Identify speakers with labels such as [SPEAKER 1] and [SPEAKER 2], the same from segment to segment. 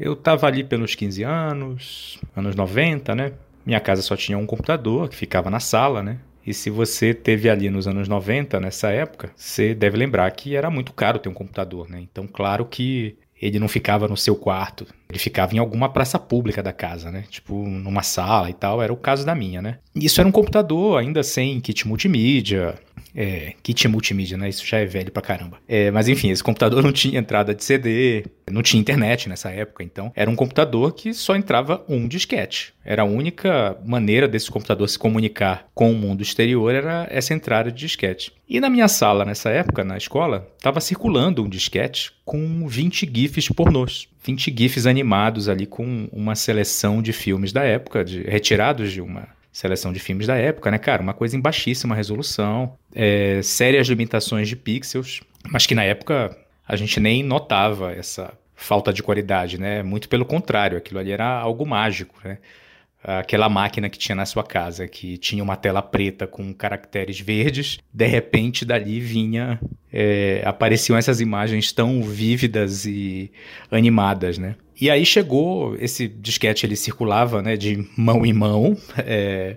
[SPEAKER 1] Eu tava ali pelos 15 anos, anos 90, né? Minha casa só tinha um computador que ficava na sala, né? E se você teve ali nos anos 90, nessa época, você deve lembrar que era muito caro ter um computador, né? Então, claro que ele não ficava no seu quarto, ele ficava em alguma praça pública da casa, né? Tipo, numa sala e tal, era o caso da minha, né? Isso era um computador ainda sem kit multimídia, é, kit multimídia, né? Isso já é velho pra caramba. É, mas enfim, esse computador não tinha entrada de CD, não tinha internet nessa época, então era um computador que só entrava um disquete. Era a única maneira desse computador se comunicar com o mundo exterior era essa entrada de disquete. E na minha sala, nessa época, na escola, estava circulando um disquete com 20 GIFs pornôs. 20 GIFs animados ali com uma seleção de filmes da época, de, retirados de uma seleção de filmes da época, né, cara? Uma coisa em baixíssima resolução, é, sérias limitações de pixels, mas que na época a gente nem notava essa falta de qualidade, né? Muito pelo contrário, aquilo ali era algo mágico, né? Aquela máquina que tinha na sua casa, que tinha uma tela preta com caracteres verdes, de repente dali vinha, é, apareciam essas imagens tão vívidas e animadas, né? E aí chegou, esse disquete ele circulava né, de mão em mão é,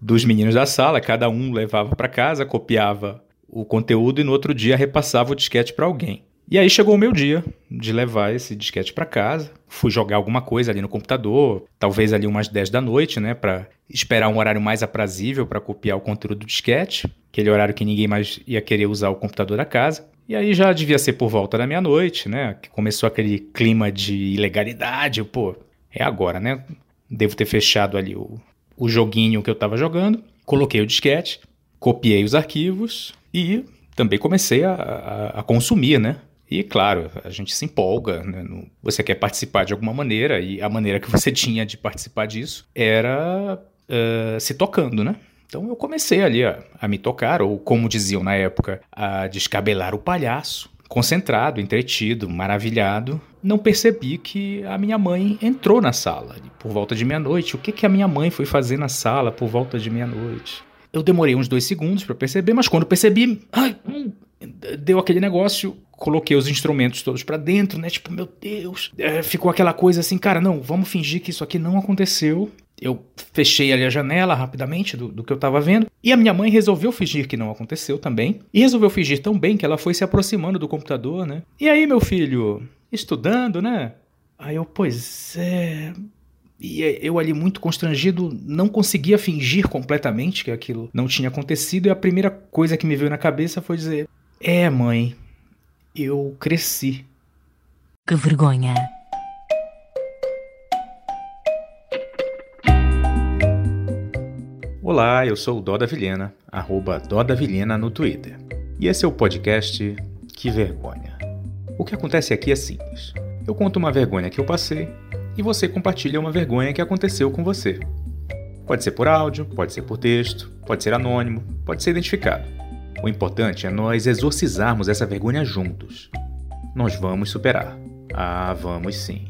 [SPEAKER 1] dos meninos da sala, cada um levava para casa, copiava o conteúdo e no outro dia repassava o disquete para alguém. E aí chegou o meu dia de levar esse disquete para casa. Fui jogar alguma coisa ali no computador, talvez ali umas 10 da noite, né, para esperar um horário mais aprazível para copiar o conteúdo do disquete, aquele horário que ninguém mais ia querer usar o computador da casa. E aí já devia ser por volta da meia-noite, né? Que começou aquele clima de ilegalidade. Pô, é agora, né? Devo ter fechado ali o, o joguinho que eu estava jogando. Coloquei o disquete, copiei os arquivos e também comecei a, a, a consumir, né? E claro, a gente se empolga, né? você quer participar de alguma maneira, e a maneira que você tinha de participar disso era uh, se tocando, né? Então eu comecei ali a, a me tocar, ou como diziam na época, a descabelar o palhaço. Concentrado, entretido, maravilhado, não percebi que a minha mãe entrou na sala por volta de meia-noite. O que, que a minha mãe foi fazer na sala por volta de meia-noite? Eu demorei uns dois segundos para perceber, mas quando percebi, ai, hum, deu aquele negócio, coloquei os instrumentos todos para dentro, né? Tipo, meu Deus, é, ficou aquela coisa assim, cara, não, vamos fingir que isso aqui não aconteceu eu fechei ali a janela rapidamente do, do que eu estava vendo. E a minha mãe resolveu fingir que não aconteceu também. E resolveu fingir tão bem que ela foi se aproximando do computador, né? E aí, meu filho, estudando, né? Aí eu, pois é. E eu ali muito constrangido, não conseguia fingir completamente que aquilo não tinha acontecido. E a primeira coisa que me veio na cabeça foi dizer: É, mãe, eu cresci.
[SPEAKER 2] Que vergonha.
[SPEAKER 1] Olá, eu sou o Doda Vilhena, arroba Doda Vilhena no Twitter. E esse é o podcast Que Vergonha. O que acontece aqui é simples. Eu conto uma vergonha que eu passei e você compartilha uma vergonha que aconteceu com você. Pode ser por áudio, pode ser por texto, pode ser anônimo, pode ser identificado. O importante é nós exorcizarmos essa vergonha juntos. Nós vamos superar. Ah, vamos sim.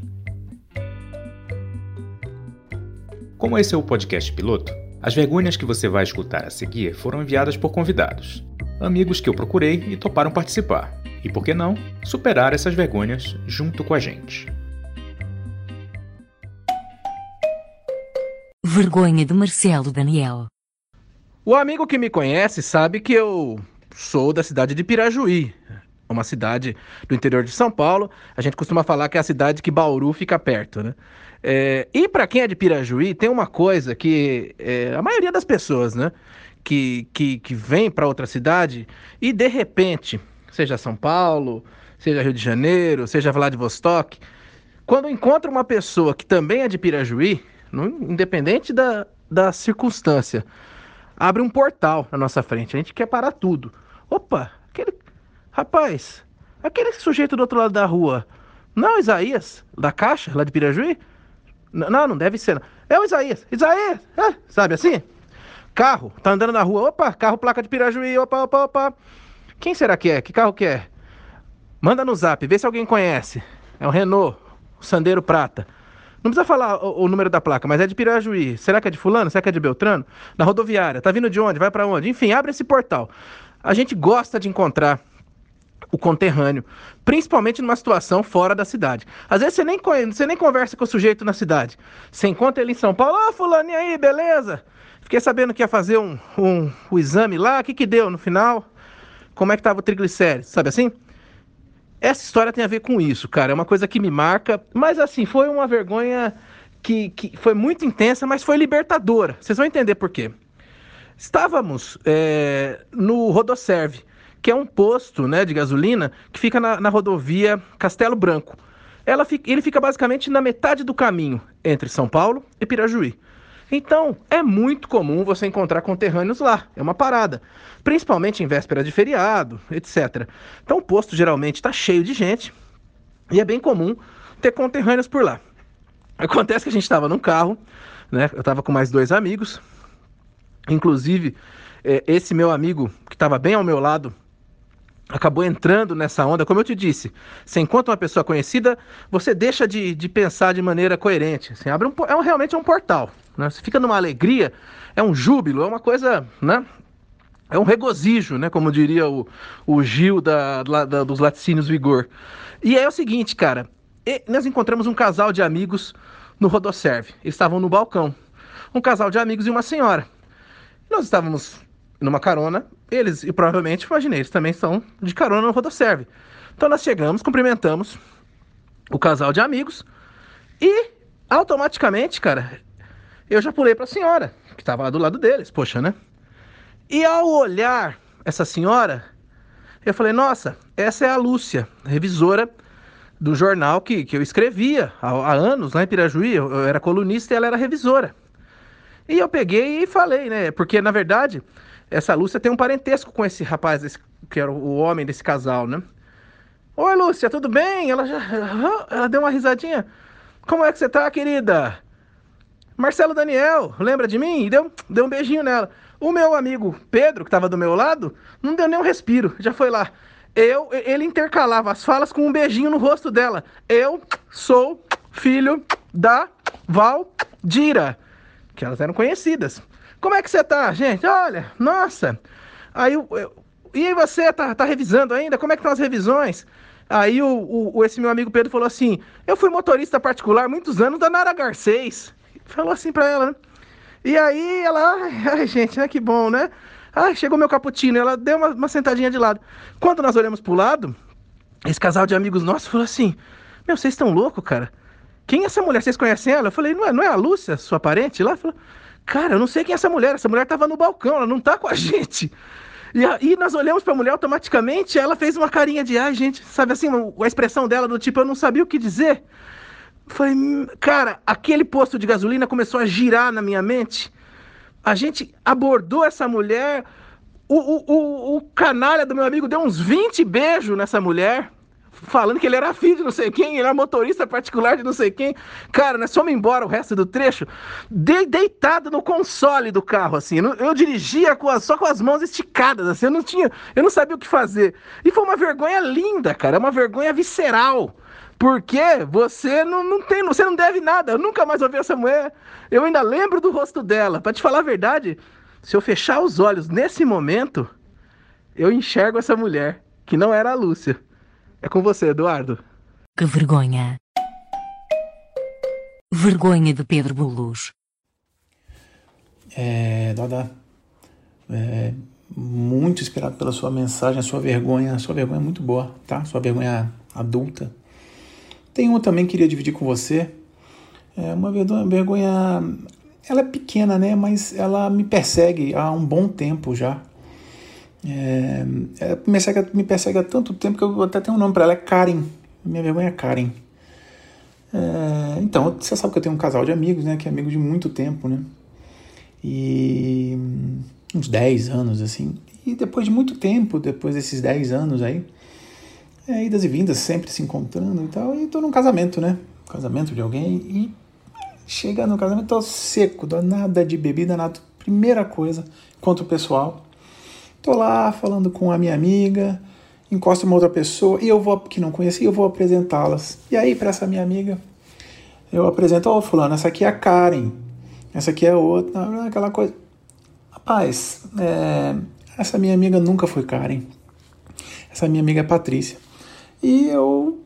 [SPEAKER 1] Como esse é o podcast piloto, as vergonhas que você vai escutar a seguir foram enviadas por convidados, amigos que eu procurei e toparam participar. E por que não, superar essas vergonhas junto com a gente.
[SPEAKER 2] Vergonha de Marcelo Daniel.
[SPEAKER 3] O amigo que me conhece sabe que eu sou da cidade de Pirajuí, uma cidade do interior de São Paulo. A gente costuma falar que é a cidade que Bauru fica perto, né? É, e para quem é de Pirajuí, tem uma coisa que é, a maioria das pessoas, né, que, que, que vem para outra cidade e de repente, seja São Paulo, seja Rio de Janeiro, seja Vladivostok, quando encontra uma pessoa que também é de Pirajuí, independente da, da circunstância, abre um portal na nossa frente. A gente quer parar tudo. Opa, aquele. Rapaz, aquele sujeito do outro lado da rua. Não, Isaías, da Caixa, lá de Pirajuí? Não, não deve ser. Não. É o Isaías. Isaías! É, sabe assim? Carro, tá andando na rua. Opa, carro, placa de Pirajuí. Opa, opa, opa. Quem será que é? Que carro que é? Manda no zap, vê se alguém conhece. É o Renault, o Sandeiro Prata. Não precisa falar o, o, número da placa, mas é de Pirajuí. Será que é de fulano? Será que é de Beltrano? Na rodoviária. Tá vindo de onde? Vai para onde? Enfim, abre esse portal. A gente gosta de encontrar o conterrâneo, principalmente numa situação fora da cidade. Às vezes você nem, você nem conversa com o sujeito na cidade. Você encontra ele em São Paulo, ô oh, fulano, e aí, beleza? Fiquei sabendo que ia fazer um, um, um exame lá, o que que deu no final? Como é que tava o triglicérides, sabe assim? Essa história tem a ver com isso, cara, é uma coisa que me marca, mas assim, foi uma vergonha que, que foi muito intensa, mas foi libertadora. Vocês vão entender por quê. Estávamos é, no Rodoserve, que é um posto né, de gasolina que fica na, na rodovia Castelo Branco. Fica, ele fica basicamente na metade do caminho entre São Paulo e Pirajuí. Então, é muito comum você encontrar conterrâneos lá, é uma parada, principalmente em véspera de feriado, etc. Então, o posto geralmente está cheio de gente e é bem comum ter conterrâneos por lá. Acontece que a gente estava num carro, né? Eu estava com mais dois amigos, inclusive é, esse meu amigo que estava bem ao meu lado acabou entrando nessa onda. Como eu te disse, você encontra uma pessoa conhecida, você deixa de, de pensar de maneira coerente. Assim, abre um, é um, realmente é um portal. Né? Você fica numa alegria, é um júbilo, é uma coisa, né? É um regozijo, né? Como diria o, o Gil da, da, dos laticínios Vigor. E é o seguinte, cara. nós encontramos um casal de amigos no Rodoserve. Eles estavam no balcão. Um casal de amigos e uma senhora. Nós estávamos numa carona, eles, e provavelmente, imaginei, eles também são de carona no Rodoserve. Então nós chegamos, cumprimentamos o casal de amigos e automaticamente, cara, eu já pulei para a senhora, que estava lá do lado deles, poxa, né? E ao olhar essa senhora, eu falei, nossa, essa é a Lúcia, revisora do jornal que, que eu escrevia há, há anos lá em Pirajuí, eu, eu era colunista e ela era revisora. E eu peguei e falei, né? Porque na verdade essa Lúcia tem um parentesco com esse rapaz, esse, que era o homem desse casal, né? Oi, Lúcia, tudo bem? Ela já. Ela deu uma risadinha. Como é que você tá, querida? Marcelo Daniel, lembra de mim? E deu, deu um beijinho nela. O meu amigo Pedro, que estava do meu lado, não deu nem um respiro, já foi lá. Eu, ele intercalava as falas com um beijinho no rosto dela. Eu sou filho da Valdira, que elas eram conhecidas. Como é que você tá, gente? Olha, nossa. Aí eu, eu e aí você tá, tá revisando ainda? Como é que estão as revisões? Aí o, o, esse meu amigo Pedro falou assim: Eu fui motorista particular muitos anos da Nara Garcês. Falou assim pra ela, né? E aí ela, ai, gente, né? Que bom, né? Ai, chegou meu cappuccino. Ela deu uma, uma sentadinha de lado. Quando nós olhamos pro lado, esse casal de amigos nossos falou assim: Meu, vocês estão loucos, cara? Quem é essa mulher? Vocês conhecem ela? Eu falei: Não é, não é a Lúcia, sua parente lá? Falou: Cara, eu não sei quem é essa mulher. Essa mulher tava no balcão, ela não tá com a gente. E aí nós olhamos pra mulher automaticamente, ela fez uma carinha de ai, gente, sabe assim, a expressão dela do tipo, eu não sabia o que dizer. Foi, cara, aquele posto de gasolina começou a girar na minha mente. A gente abordou essa mulher. O, o, o, o canalha do meu amigo deu uns 20 beijos nessa mulher falando que ele era filho de não sei quem, ele era motorista particular de não sei quem. Cara, nós fomos embora o resto do trecho, de, deitado no console do carro, assim. Eu, dirigia com só com as mãos esticadas, assim, eu não tinha, eu não sabia o que fazer. E foi uma vergonha linda, cara, uma vergonha visceral. Porque você não, não tem, você não deve nada. Eu nunca mais ouvi essa mulher. Eu ainda lembro do rosto dela. Para te falar a verdade, se eu fechar os olhos nesse momento, eu enxergo essa mulher, que não era a Lúcia. É com você, Eduardo.
[SPEAKER 2] Que vergonha. Vergonha de Pedro Bulus.
[SPEAKER 4] É, Dada, é, muito inspirado pela sua mensagem, a sua vergonha, a sua vergonha é muito boa, tá? Sua vergonha adulta. Tem uma também que queria dividir com você. É uma vergonha, ela é pequena, né? Mas ela me persegue há um bom tempo já. É, ela me persegue, me persegue há tanto tempo que eu até tenho um nome para ela, é Karen. Minha vergonha é Karen. É, então, você sabe que eu tenho um casal de amigos, né? Que é amigo de muito tempo, né? E uns 10 anos, assim. E depois de muito tempo, depois desses 10 anos aí, é, idas e vindas, sempre se encontrando e tal, e tô num casamento, né? Casamento de alguém, e chega no casamento, tô seco, nada de bebida, nada. Primeira coisa, enquanto o pessoal, Tô lá falando com a minha amiga, encosto uma outra pessoa e eu vou que não conhecia, eu vou apresentá-las. E aí para essa minha amiga, eu apresento, ó, oh, fulano, essa aqui é a Karen, essa aqui é outra, aquela coisa. Rapaz, é, essa minha amiga nunca foi Karen. Essa minha amiga Patrícia. E eu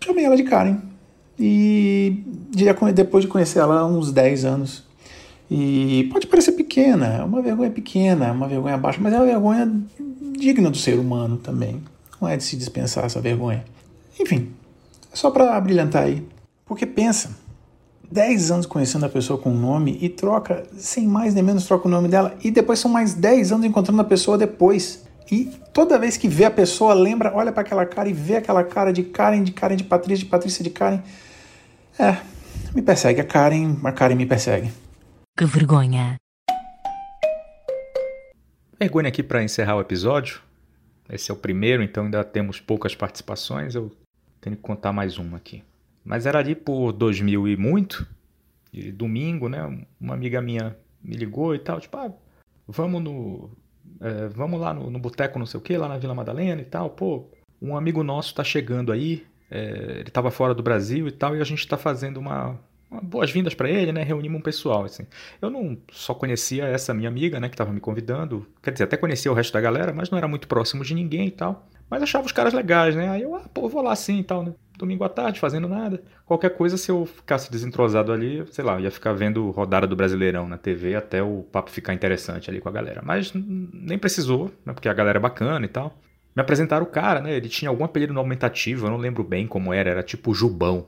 [SPEAKER 4] chamei ela de Karen. E depois de conhecer ela há uns 10 anos. E pode parecer pequena, é uma vergonha pequena, é uma vergonha baixa, mas é uma vergonha digna do ser humano também. Não é de se dispensar essa vergonha. Enfim, é só para brilhantar aí. Porque pensa, 10 anos conhecendo a pessoa com o nome e troca, sem mais nem menos, troca o nome dela. E depois são mais 10 anos encontrando a pessoa depois. E toda vez que vê a pessoa, lembra, olha para aquela cara e vê aquela cara de Karen, de Karen, de Patrícia, de Patrícia, de Karen. É, me persegue. A Karen, a Karen me persegue.
[SPEAKER 2] Que
[SPEAKER 1] vergonha. Aqui para encerrar o episódio. Esse é o primeiro, então ainda temos poucas participações. Eu tenho que contar mais uma aqui. Mas era ali por 2000 e muito, e domingo, né? Uma amiga minha me ligou e tal, tipo, ah, vamos no. É, vamos lá no, no boteco, não sei o que, lá na Vila Madalena e tal. Pô, um amigo nosso tá chegando aí, é, ele tava fora do Brasil e tal, e a gente tá fazendo uma, boas-vindas para ele, né? Reunimos um pessoal, assim. Eu não só conhecia essa minha amiga, né, que estava me convidando, quer dizer, até conhecia o resto da galera, mas não era muito próximo de ninguém e tal. Mas achava os caras legais, né? Aí eu, ah, pô, vou lá sim e tal, né? Domingo à tarde, fazendo nada. Qualquer coisa, se eu ficasse desentrosado ali, sei lá, ia ficar vendo rodada do Brasileirão na TV até o papo ficar interessante ali com a galera. Mas nem precisou, né? Porque a galera é bacana e tal. Me apresentaram o cara, né? Ele tinha algum apelido no aumentativo, eu não lembro bem como era, era tipo Jubão.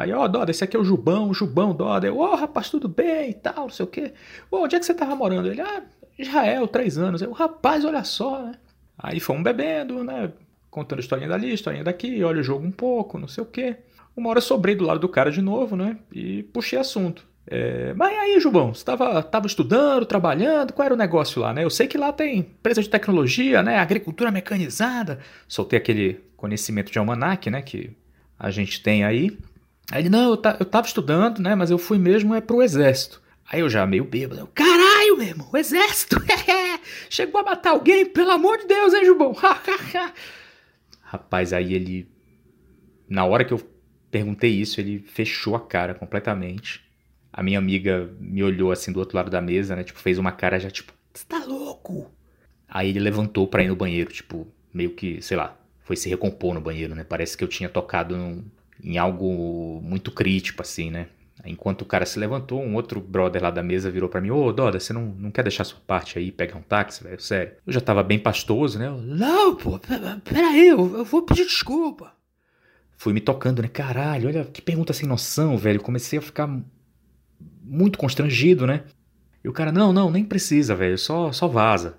[SPEAKER 1] Aí, ó, oh, Doda, esse aqui é o Jubão, o Jubão, Doda. Eu, ó, oh, rapaz, tudo bem e tal, não sei o quê. Ô, onde é que você tava morando? Ele, ah, Israel, três anos. Eu, rapaz, olha só, né? Aí fomos bebendo, né? Contando historinha dali, historinha daqui, olha o jogo um pouco, não sei o quê. Uma hora eu sobrei do lado do cara de novo, né? E puxei assunto. É, mas aí, Jubão, você tava, tava estudando, trabalhando, qual era o negócio lá, né? Eu sei que lá tem empresa de tecnologia, né? Agricultura mecanizada. Soltei aquele conhecimento de almanac, né? Que a gente tem aí. Aí ele, não, eu, eu tava estudando, né? Mas eu fui mesmo é pro exército. Aí eu já meio bêbado. Caralho, meu irmão, o exército! Chegou a matar alguém? Pelo amor de Deus, hein, Jubão? Rapaz, aí ele. Na hora que eu perguntei isso, ele fechou a cara completamente. A minha amiga me olhou assim do outro lado da mesa, né? Tipo, fez uma cara já tipo, você tá louco? Aí ele levantou pra ir no banheiro, tipo, meio que, sei lá, foi se recompor no banheiro, né? Parece que eu tinha tocado num, em algo muito crítico, assim, né? Enquanto o cara se levantou, um outro brother lá da mesa virou para mim: Ô, Doda, você não, não quer deixar sua parte aí, pegar um táxi, velho? Sério. Eu já tava bem pastoso, né? Eu, não, pô, peraí, eu, eu vou pedir desculpa. Fui me tocando, né? Caralho, olha que pergunta sem noção, velho. Comecei a ficar muito constrangido, né? E o cara: Não, não, nem precisa, velho, só, só vaza.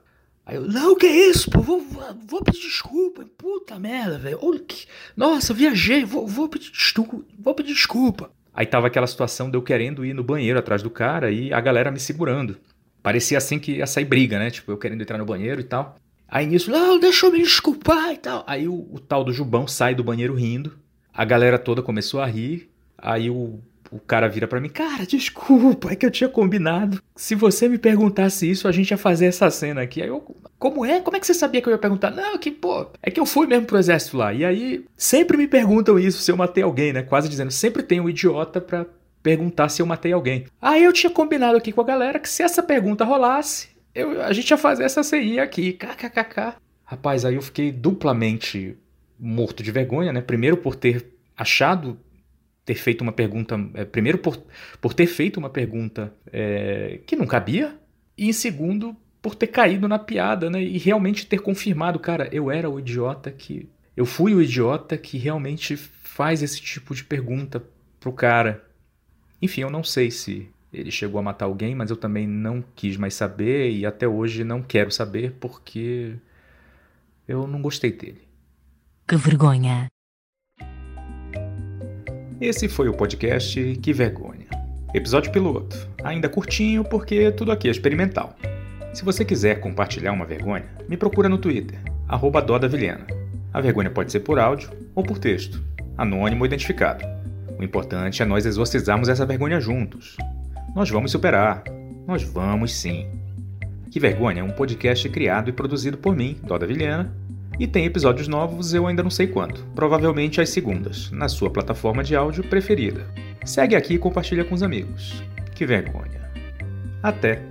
[SPEAKER 1] Aí eu, não, que é isso, pô, vou, vou pedir desculpa, puta merda, velho. Nossa, viajei, vou, vou, pedir desculpa, vou pedir desculpa. Aí tava aquela situação de eu querendo ir no banheiro atrás do cara e a galera me segurando. Parecia assim que ia sair briga, né? Tipo, eu querendo entrar no banheiro e tal. Aí nisso, não, deixa eu me desculpar e tal. Aí o, o tal do Jubão sai do banheiro rindo. A galera toda começou a rir. Aí o o cara vira para mim, cara, desculpa, é que eu tinha combinado. Se você me perguntasse isso, a gente ia fazer essa cena aqui. Aí eu, como é? Como é que você sabia que eu ia perguntar? Não, que pô, é que eu fui mesmo pro exército lá. E aí, sempre me perguntam isso se eu matei alguém, né? Quase dizendo, sempre tem um idiota pra perguntar se eu matei alguém. Aí eu tinha combinado aqui com a galera que se essa pergunta rolasse, eu, a gente ia fazer essa CI aqui, kkkk. Rapaz, aí eu fiquei duplamente morto de vergonha, né? Primeiro por ter achado ter feito uma pergunta. É, primeiro, por, por ter feito uma pergunta é, que não cabia, e em segundo, por ter caído na piada, né? E realmente ter confirmado, cara, eu era o idiota que. Eu fui o idiota que realmente faz esse tipo de pergunta pro cara. Enfim, eu não sei se ele chegou a matar alguém, mas eu também não quis mais saber e até hoje não quero saber porque eu não gostei dele.
[SPEAKER 2] Que vergonha.
[SPEAKER 1] Esse foi o podcast Que Vergonha. Episódio piloto, ainda curtinho porque tudo aqui é experimental. Se você quiser compartilhar uma vergonha, me procura no Twitter, @dodavilhena. A vergonha pode ser por áudio ou por texto, anônimo ou identificado. O importante é nós exorcizarmos essa vergonha juntos. Nós vamos superar. Nós vamos sim. Que Vergonha é um podcast criado e produzido por mim, Doda Vilhena, e tem episódios novos eu ainda não sei quando, provavelmente às segundas, na sua plataforma de áudio preferida. Segue aqui e compartilha com os amigos. Que vergonha. Até!